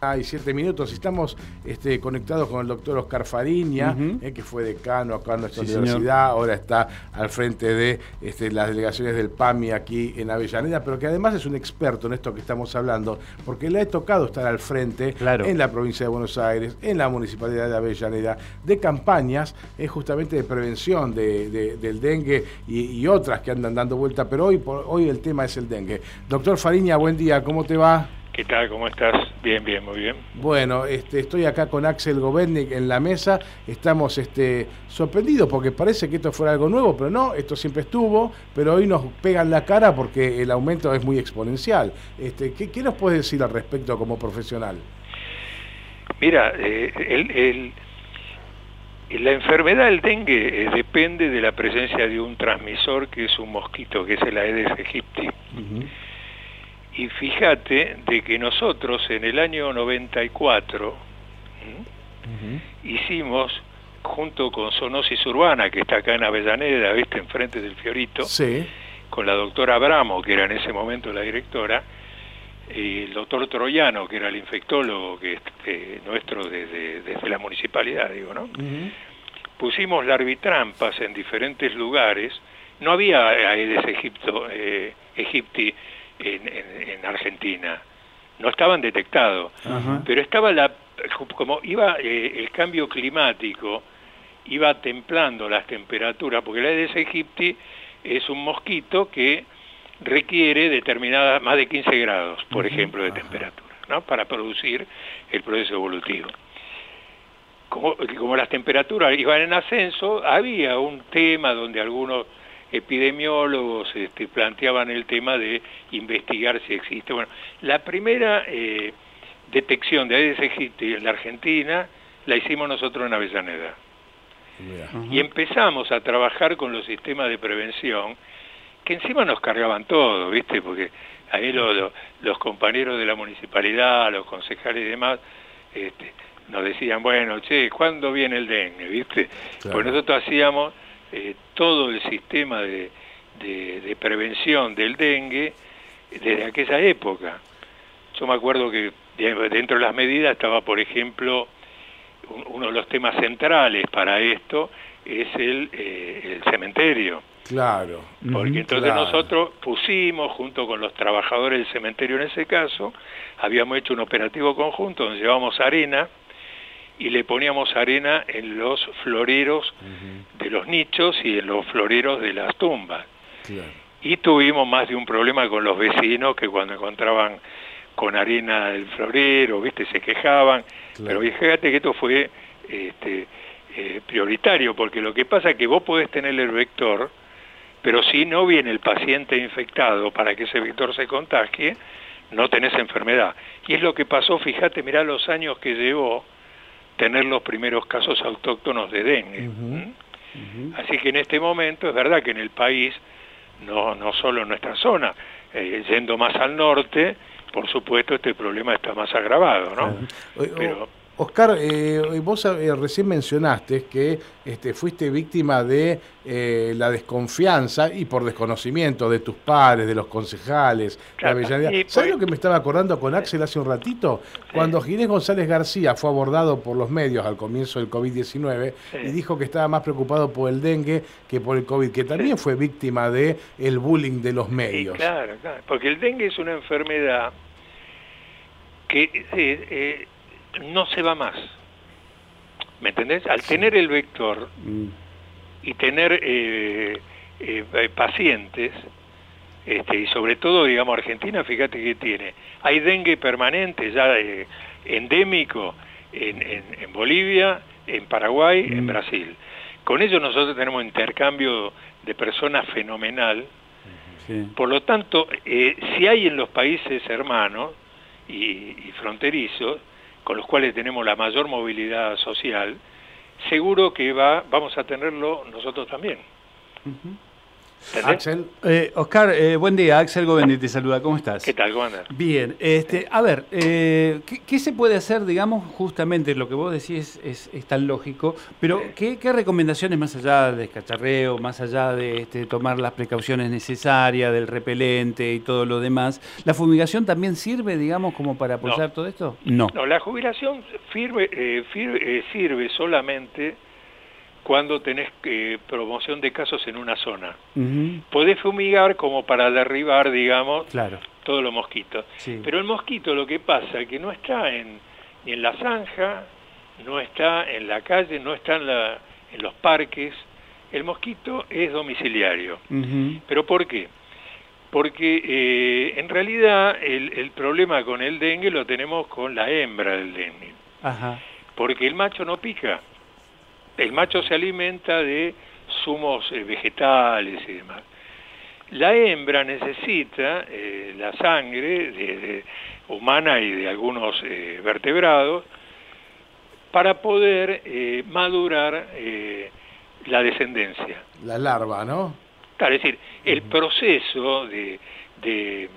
Hay siete minutos. Estamos este, conectados con el doctor Oscar Fariña, eh, que fue decano acá en nuestra universidad, ahora está al frente de este, las delegaciones del PAMI aquí en Avellaneda, pero que además es un experto en esto que estamos hablando, porque le ha tocado estar al frente en la provincia de Buenos Aires, en la municipalidad de Avellaneda, de campañas eh, justamente de prevención del dengue y, otras que andan dando vuelta, pero hoy, hoy el tema es el dengue. Doctor Fariña, buen día, ¿cómo te va? ¿Qué tal? ¿Cómo estás? Bien, bien, muy bien. Bueno, este, estoy acá con Axel Gobernik en la mesa. Estamos este, sorprendidos porque parece que esto fuera algo nuevo, pero no, esto siempre estuvo, pero hoy nos pegan la cara porque el aumento es muy exponencial. Este, ¿qué, nos puedes decir al respecto como profesional? Mira, eh, el, la enfermedad del dengue eh, depende de la presencia de un transmisor que es un mosquito, que es el Aedes aegypti. Y fíjate de que nosotros en el año 94 hicimos, junto con Sonosis Urbana, que está acá en Avellaneda, ¿viste? enfrente del Fiorito, con la doctora Abramo, que era en ese momento la directora, y el doctor Troyano, que era el infectólogo que, nuestro desde, desde, la municipalidad, digo, ¿no? Pusimos larvitrampas en diferentes lugares, no había Aedes Egipto, eh, Egipti en, Argentina. No estaban detectados, pero estaba la como iba eh, el cambio climático iba templando las temperaturas, porque la Aedes aegypti es un mosquito que requiere determinada más de 15 grados, por ejemplo, de temperatura, ¿no? para producir el proceso evolutivo. Como, como, las temperaturas iban en ascenso, había un tema donde algunos epidemiólogos este, planteaban el tema de investigar si existe. Bueno, la primera eh, detección de Aedes aegypti en la Argentina la hicimos nosotros en Avellaneda. Y empezamos a trabajar con los sistemas de prevención, que encima nos cargaban todo, ¿viste? Porque ahí los compañeros de la municipalidad, los concejales y demás, este, nos decían, bueno, che, ¿cuándo viene el dengue? ¿Viste? Pues nosotros hacíamos eh, todo el sistema de, de, prevención del dengue desde aquella época. Yo me acuerdo que dentro de las medidas estaba, por ejemplo, uno de los temas centrales para esto es el, eh, el cementerio. Claro. Porque entonces nosotros pusimos, junto con los trabajadores del cementerio en ese caso, habíamos hecho un operativo conjunto donde llevamos arena, y le poníamos arena en los floreros de los nichos y en los floreros de las tumbas. Y tuvimos más de un problema con los vecinos que cuando encontraban con arena el florero, viste, se quejaban. Pero fíjate que esto fue este, eh, prioritario, porque lo que pasa es que vos podés tener el vector, pero si no viene el paciente infectado para que ese vector se contagie, no tenés enfermedad. Y es lo que pasó, fíjate, mirá los años que llevó tener los primeros casos autóctonos de dengue. Así que en este momento es verdad que en el país, no, no solo en nuestra zona, eh, yendo más al norte, por supuesto este problema está más agravado, ¿no? Pero, Oscar, eh, vos eh, recién mencionaste que este, fuiste víctima de eh, la desconfianza y por desconocimiento de tus padres, de los concejales, de ¿Sabes pues lo que me estaba acordando con Axel hace un ratito? Cuando Ginés González García fue abordado por los medios al comienzo del COVID-19 y dijo que estaba más preocupado por el dengue que por el COVID, que también fue víctima de el bullying de los medios. claro, claro, porque el dengue es una enfermedad que no se va más. ¿Me entendés? Al tener el vector mm. y tener eh, eh, eh, pacientes, este, y sobre todo, digamos, Argentina, fíjate que tiene, hay dengue permanente ya endémico en, en, Bolivia, en Paraguay, en mm. Brasil. Con ello nosotros tenemos intercambio de personas fenomenal. Por lo tanto, si hay en los países hermanos y, y fronterizos, con los cuales tenemos la mayor movilidad social, seguro que va, vamos a tenerlo nosotros también. Axel. Eh, Oscar, eh, buen día. Axel Govendi te saluda. ¿Cómo estás? ¿Qué tal, ¿Cómo Bien. Este, a ver, eh, ¿qué, se puede hacer, digamos, justamente lo que vos decís es, tan lógico, pero ¿qué, recomendaciones más allá del cacharreo, más allá de este, tomar las precauciones necesarias, del repelente y todo lo demás, ¿la fumigación también sirve, digamos, como para apoyar todo esto? No. No, la jubilación sirve, sirve solamente cuando tenés eh, promoción de casos en una zona. Podés fumigar como para derribar, digamos, claro. todos los mosquitos. Pero el mosquito lo que pasa es que no está en, ni en la zanja, no está en la calle, no está en, la, en los parques. El mosquito es domiciliario. ¿Pero por qué? Porque eh, en realidad el, el, problema con el dengue lo tenemos con la hembra del dengue. Porque el macho no pica el macho se alimenta de zumos eh, vegetales y demás. La hembra necesita eh, la sangre de, humana y de algunos eh, vertebrados para poder madurar la descendencia. La larva, ¿no? Claro, es decir, el proceso de, de,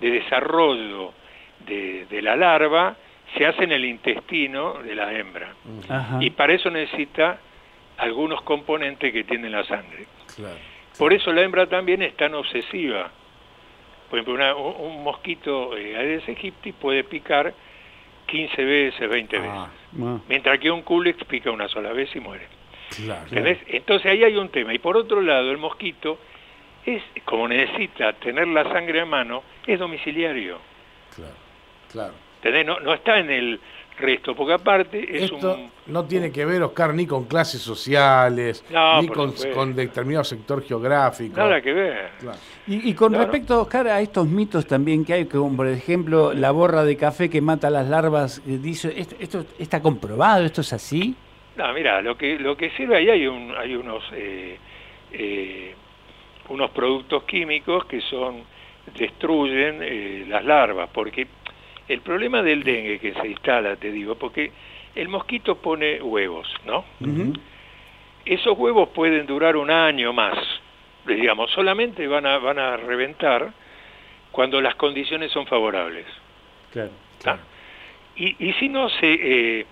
desarrollo de, la larva se hace en el intestino de la hembra. Y para eso necesita algunos componentes que tiene la sangre. Por eso la hembra también es tan obsesiva. Por ejemplo, un mosquito eh, Aedes aegypti puede picar 15 veces, 20 ah, veces. Mientras que un culex pica una sola vez y muere. Entonces ahí hay un tema. Y por otro lado, el mosquito es, como necesita tener la sangre a mano, es domiciliario. Claro, claro. No, no está en el resto, porque aparte es Esto no tiene que ver, Oscar, ni con clases sociales, ni con, determinado sector geográfico. Nada que ver. Y, con respecto, Oscar, a estos mitos también que hay, como por ejemplo la borra de café que mata las larvas, eh, dice, ¿esto, está comprobado? ¿Esto es así? No, mira, lo que, lo que sirve ahí hay, un, hay unos, eh, eh, unos productos químicos que son destruyen las larvas, porque el problema del dengue que se instala, te digo, porque el mosquito pone huevos, ¿no? Esos huevos pueden durar un año más, digamos, solamente van a, van a reventar cuando las condiciones son favorables. Claro. ¿Ah? Y, y, si no, se eh,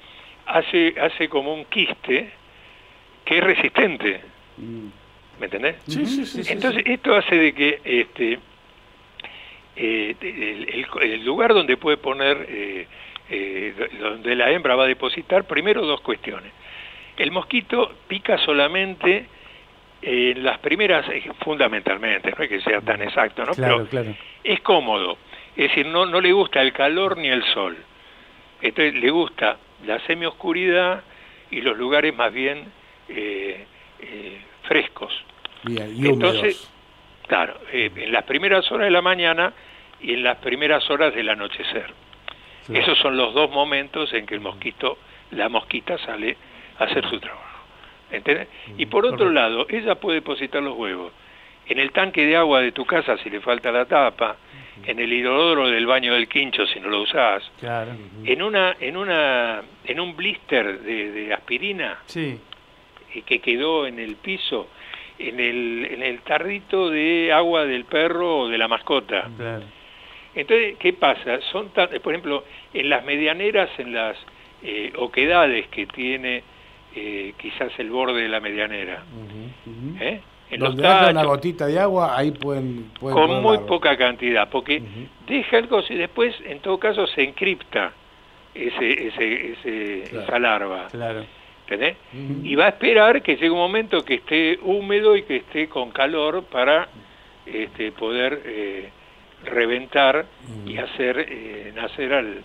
hace, hace como un quiste que es resistente. Mm. ¿Me entendés? Sí, sí, sí. Entonces, esto hace de que este, eh, el, lugar donde puede poner, eh, eh, donde la hembra va a depositar, primero dos cuestiones. El mosquito pica solamente en las primeras, fundamentalmente, no es que sea tan exacto, ¿no? Pero es cómodo. Es decir, no, no le gusta el calor ni el sol. Entonces le gusta la semioscuridad y los lugares más bien frescos. y Entonces, claro, en las primeras horas de la mañana y en las primeras horas del anochecer. Esos son los dos momentos en que el mosquito, la mosquita sale a hacer su trabajo. ¿Entendés? Y por otro lado, ella puede depositar los huevos en el tanque de agua de tu casa si le falta la tapa, en el hidrodoro del baño del quincho si no lo usás, en una, en una, en un blister de, aspirina sí. Que quedó en el piso, en el, en el tarrito de agua del perro o de la mascota. Entonces, ¿qué pasa? Son por ejemplo, en las medianeras, en las eh, oquedades que tiene eh, quizás el borde de la medianera. ¿eh? En Donde haya una gotita de agua, ahí pueden... con muy poca cantidad, porque deja el y después, en todo caso, se encripta ese, ese, ese esa larva. Claro. ¿Entendés? Y va a esperar que llegue un momento que esté húmedo y que esté con calor para este, poder eh, reventar y mm. hacer eh, nacer al,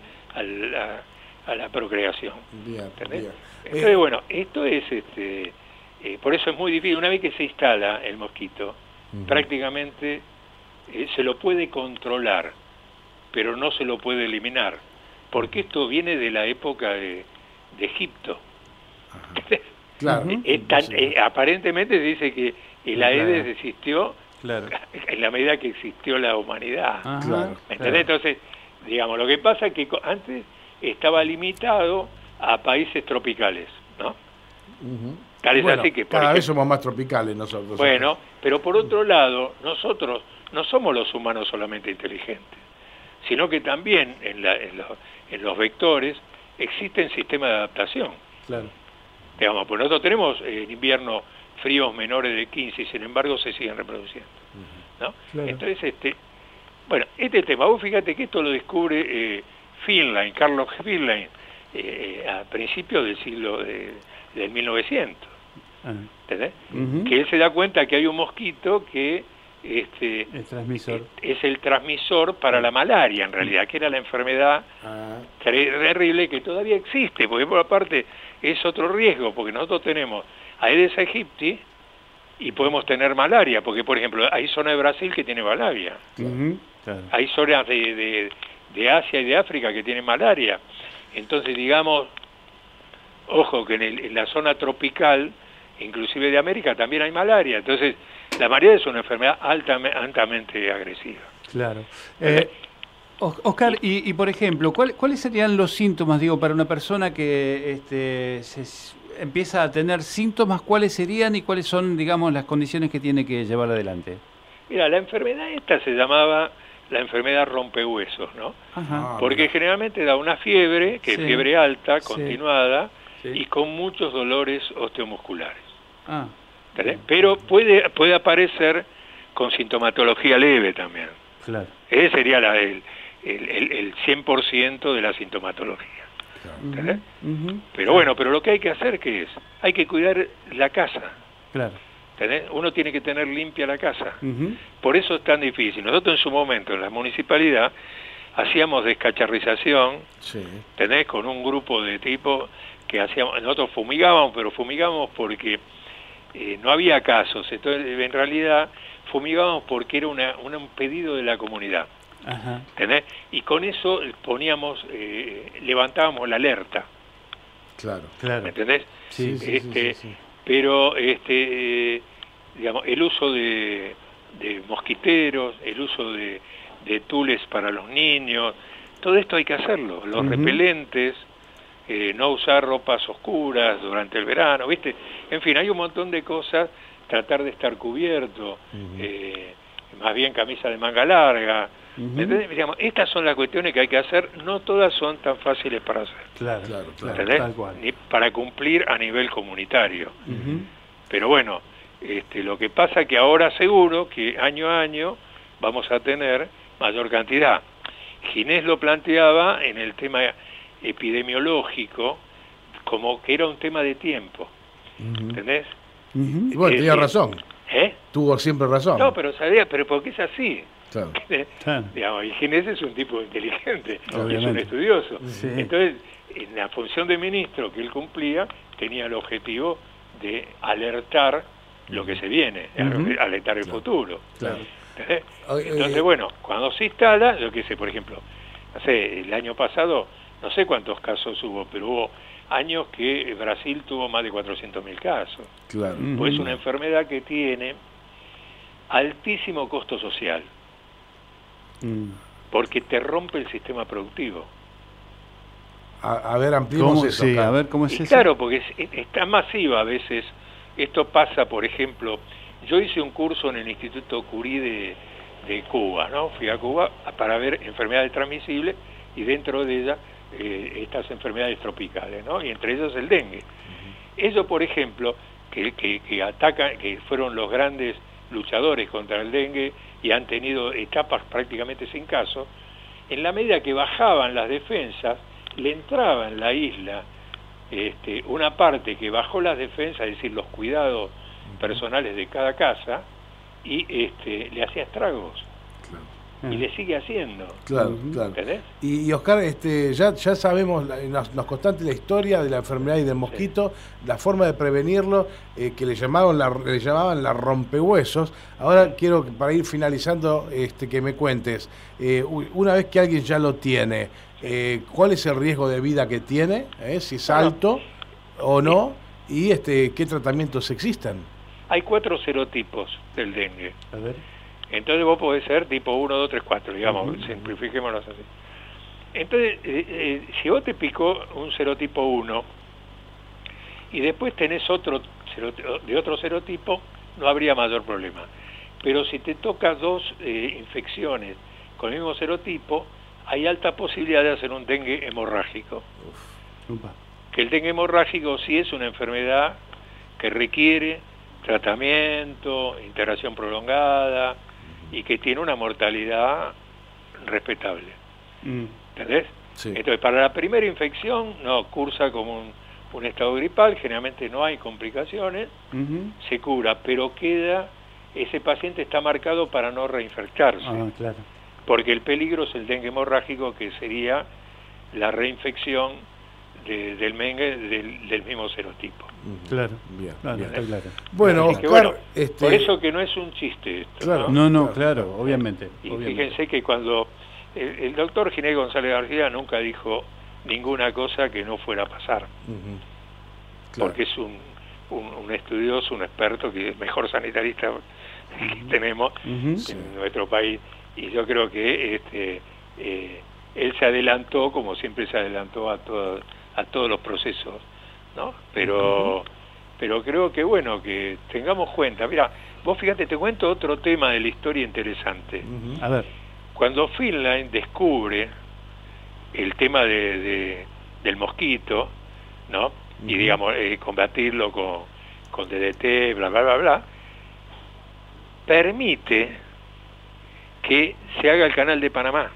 a, la procreación. Entonces, eh, bueno, esto es, este, eh, por eso es muy difícil. Una vez que se instala el mosquito, prácticamente se lo puede controlar, pero no se lo puede eliminar, porque esto viene de la época de, Egipto. Claro. aparentemente se dice que el Aedes existió en la medida que existió la humanidad. Entonces, digamos, lo que pasa es que antes estaba limitado a países tropicales, ¿no? Tal es así que... cada vez somos más tropicales nosotros. Bueno, pero por otro lado, nosotros no somos los humanos solamente inteligentes, sino que también en, en, los vectores existen sistemas de adaptación. Claro. Digamos, pues nosotros tenemos en invierno fríos menores de 15 y sin embargo se siguen reproduciendo. ¿No? Entonces, este, bueno, este tema, vos fíjate que esto lo descubre eh, Finlay, Carlos Finlay, eh, eh, a principios del siglo de, del 1900. Ah. Que él se da cuenta que hay un mosquito que este, transmisor. es el transmisor para la malaria, en realidad, que era la enfermedad ah. terrible que todavía existe, porque por aparte es otro riesgo, porque nosotros tenemos Aedes aegypti y podemos tener malaria, porque por ejemplo hay zona de Brasil que tiene malaria, hay zonas de, de, Asia y de África que tienen malaria, entonces digamos, ojo que en, la zona tropical, inclusive de América, también hay malaria, entonces la malaria es una enfermedad altamente, agresiva. Claro. Eh, Oscar, y, por ejemplo, ¿cuáles serían los síntomas, digo, para una persona que este, se empieza a tener síntomas, cuáles serían y cuáles son, digamos, las condiciones que tiene que llevar adelante? Mira, la enfermedad esta se llamaba la enfermedad rompehuesos, ¿no? Ah, Porque generalmente da una fiebre, que es fiebre alta, continuada, y con muchos dolores osteomusculares. Ah. Pero puede, puede aparecer con sintomatología leve también. Claro. Ese sería la, el, el, el 100% de la sintomatología. Pero bueno, pero lo que hay que hacer, ¿qué es? Hay que cuidar la casa. Claro. Uno tiene que tener limpia la casa. Por eso es tan difícil. Nosotros en su momento, en la municipalidad, hacíamos descacharrización, sí. ¿tenés? Con un grupo de tipo que hacíamos, nosotros fumigábamos, pero fumigábamos porque eh, no había casos. Entonces, en realidad, fumigábamos porque era una, un pedido de la comunidad. Ajá. Y con eso poníamos, eh, levantábamos la alerta. Claro, claro. ¿Me entendés? Sí, sí, este, sí, Pero, este, digamos, el uso de, de mosquiteros, el uso de, de, tules para los niños, todo esto hay que hacerlo. Los repelentes, eh, no usar ropas oscuras durante el verano, ¿viste? En fin, hay un montón de cosas, tratar de estar cubierto, eh, más bien camisa de manga larga, Digamos, estas son las cuestiones que hay que hacer, no todas son tan fáciles para hacer. Claro, claro, Ni para cumplir a nivel comunitario. Pero bueno, este, lo que pasa es que ahora seguro que año a año vamos a tener mayor cantidad. Ginés lo planteaba en el tema epidemiológico como que era un tema de tiempo. ¿Entendés? Y bueno, tenía razón. ¿Eh? Tuvo siempre razón. No, pero sabía, pero porque es así. Digamos, y Ginés es un tipo inteligente, es un estudioso. Entonces, en la función de ministro que él cumplía, tenía el objetivo de alertar lo que se viene, alertar el futuro. Entonces, bueno, cuando se instala, yo qué sé, por ejemplo, no sé, el año pasado, no sé cuántos casos hubo, pero hubo años que Brasil tuvo más de 400.000 casos. Claro. Pues es una enfermedad que tiene altísimo costo social. Mm. porque te rompe el sistema productivo. A, ver, ampliemos eso. a ver, ¿cómo es eso? Claro, porque es, está masiva a veces. Esto pasa, por ejemplo, yo hice un curso en el Instituto Curí de, de Cuba, ¿no? Fui a Cuba para ver enfermedades transmisibles y dentro de ellas eh, estas enfermedades tropicales, ¿no? Y entre ellas el dengue. Eso, por ejemplo, que, que, que atacan, que fueron los grandes luchadores contra el dengue y han tenido etapas prácticamente sin caso, en la medida que bajaban las defensas, le entraba en la isla este, una parte que bajó las defensas, es decir, los cuidados personales de cada casa, y este, le hacía estragos y le sigue haciendo. Claro, claro. Y, Oscar, este, ya, ya sabemos, nos, nos constante la historia de la enfermedad y del mosquito, la forma de prevenirlo, eh, que le llamaban la, le llamaban la rompehuesos. Ahora quiero, para ir finalizando, este, que me cuentes, eh, una vez que alguien ya lo tiene, eh, ¿cuál es el riesgo de vida que tiene? Si es alto o no, y este, qué tratamientos existen. Hay cuatro serotipos del dengue. A ver entonces vos podés ser tipo 1, 2, 3, 4, digamos, simplifiquémonos así. Entonces, eh, eh, si vos te picó un serotipo 1, y después tenés otro de otro serotipo, no habría mayor problema. Pero si te toca dos eh, infecciones con el mismo serotipo, hay alta posibilidad de hacer un dengue hemorrágico. Que el dengue hemorrágico sí es una enfermedad que requiere tratamiento, integración prolongada y que tiene una mortalidad respetable. Mm. ¿Entendés? Entonces, para la primera infección, no, cursa como un, estado gripal, generalmente no hay complicaciones, se cura, pero queda, ese paciente está marcado para no reinfectarse. Ah, claro. Porque el peligro es el dengue hemorrágico, que sería la reinfección del mengue del, mismo serotipo. Claro, bien, claro, Bueno, Oscar, este... por eso que no es un chiste esto. ¿no? no, claro, obviamente. Y fíjense que cuando el, doctor Ginés González García nunca dijo ninguna cosa que no fuera a pasar, porque es un, un, estudioso, un experto, que es el mejor sanitarista que tenemos en nuestro país, y yo creo que este, eh, él se adelantó, como siempre se adelantó a todos a todos los procesos, ¿no? Pero, pero creo que bueno, que tengamos cuenta. Mira, vos fíjate, te cuento otro tema de la historia interesante. A ver. Cuando Finland descubre el tema de, del mosquito, ¿no? Y digamos, eh, combatirlo con, con DDT, bla, bla, bla, bla, permite que se haga el canal de Panamá.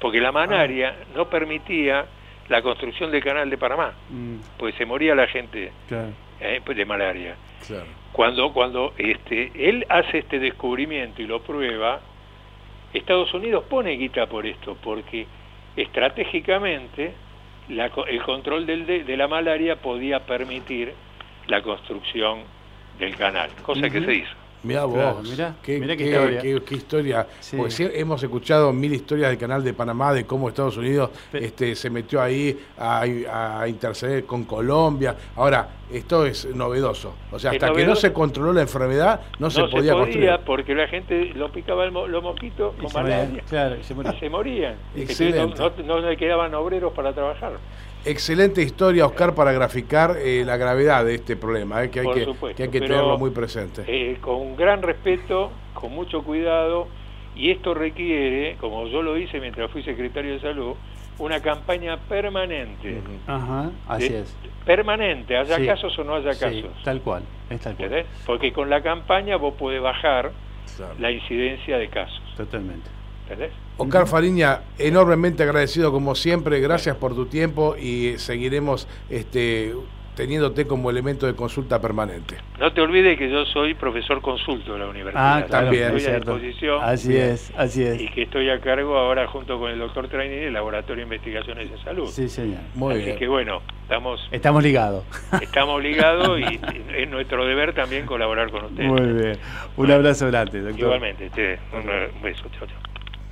Porque la manaria ah. no permitía la construcción del canal de Panamá, mm. pues se moría la gente eh, pues de malaria. Cuando, cuando este, él hace este descubrimiento y lo prueba, Estados Unidos pone guita por esto, porque estratégicamente el control del, de, la malaria podía permitir la construcción del canal, cosa que se hizo. Mira vos, qué, historia. Porque hemos escuchado mil historias del canal de Panamá de cómo Estados Unidos este, se metió ahí a, interceder con Colombia. Ahora, esto es novedoso. O sea, hasta que no se controló la enfermedad, no, se podía, se podía porque la gente lo picaba el, los mosquitos con malaria. Claro, y se, morían. se morían. no le quedaban obreros para trabajar. Excelente historia, Oscar, para graficar eh, la gravedad de este problema, eh, que, hay que, hay que tenerlo muy presente. Eh, con gran respeto, con mucho cuidado, y esto requiere, como yo lo hice mientras fui secretario de Salud, una campaña permanente. Ajá, así es. Permanente, haya casos o no haya casos. tal cual, es tal cual. Porque con la campaña vos podés bajar la incidencia de casos. Totalmente. Oscar Fariña, enormemente agradecido como siempre, gracias por tu tiempo y seguiremos este, teniéndote como elemento de consulta permanente. No te olvides que yo soy profesor consulto de la universidad. Ah, también. Estoy a disposición. Así es, así es. Y que estoy a cargo ahora junto con el doctor Traini del Laboratorio de Investigaciones de Salud. Sí, señor. Muy así que bueno, estamos... Estamos ligados. Estamos ligados y es nuestro deber también colaborar con ustedes. Muy bien. Un abrazo grande, doctor. Igualmente, un beso. Chao, chao.